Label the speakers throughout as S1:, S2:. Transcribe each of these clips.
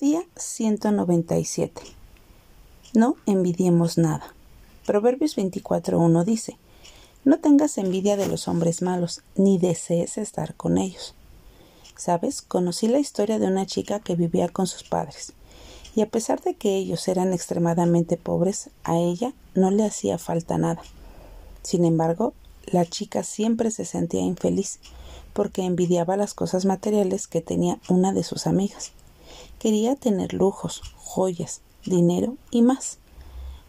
S1: Día 197. No envidiemos nada. Proverbios 24.1 dice, No tengas envidia de los hombres malos, ni desees estar con ellos. Sabes, conocí la historia de una chica que vivía con sus padres, y a pesar de que ellos eran extremadamente pobres, a ella no le hacía falta nada. Sin embargo, la chica siempre se sentía infeliz, porque envidiaba las cosas materiales que tenía una de sus amigas. Quería tener lujos, joyas, dinero y más.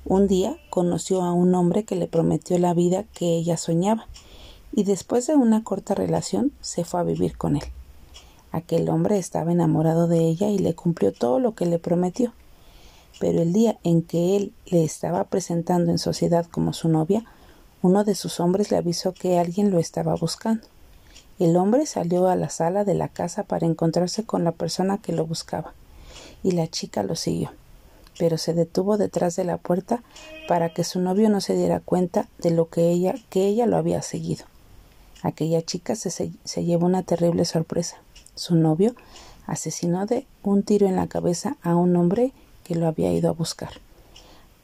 S1: Un día conoció a un hombre que le prometió la vida que ella soñaba, y después de una corta relación se fue a vivir con él. Aquel hombre estaba enamorado de ella y le cumplió todo lo que le prometió. Pero el día en que él le estaba presentando en sociedad como su novia, uno de sus hombres le avisó que alguien lo estaba buscando. El hombre salió a la sala de la casa para encontrarse con la persona que lo buscaba y la chica lo siguió, pero se detuvo detrás de la puerta para que su novio no se diera cuenta de lo que ella, que ella lo había seguido. Aquella chica se, se llevó una terrible sorpresa. Su novio asesinó de un tiro en la cabeza a un hombre que lo había ido a buscar.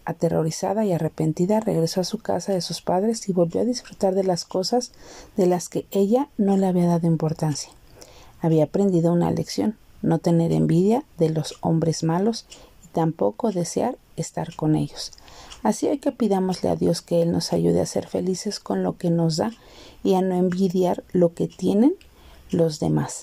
S1: Aterrorizada y arrepentida, regresó a su casa de sus padres y volvió a disfrutar de las cosas de las que ella no le había dado importancia. Había aprendido una lección no tener envidia de los hombres malos y tampoco desear estar con ellos. Así hay que pidámosle a Dios que Él nos ayude a ser felices con lo que nos da y a no envidiar lo que tienen los demás.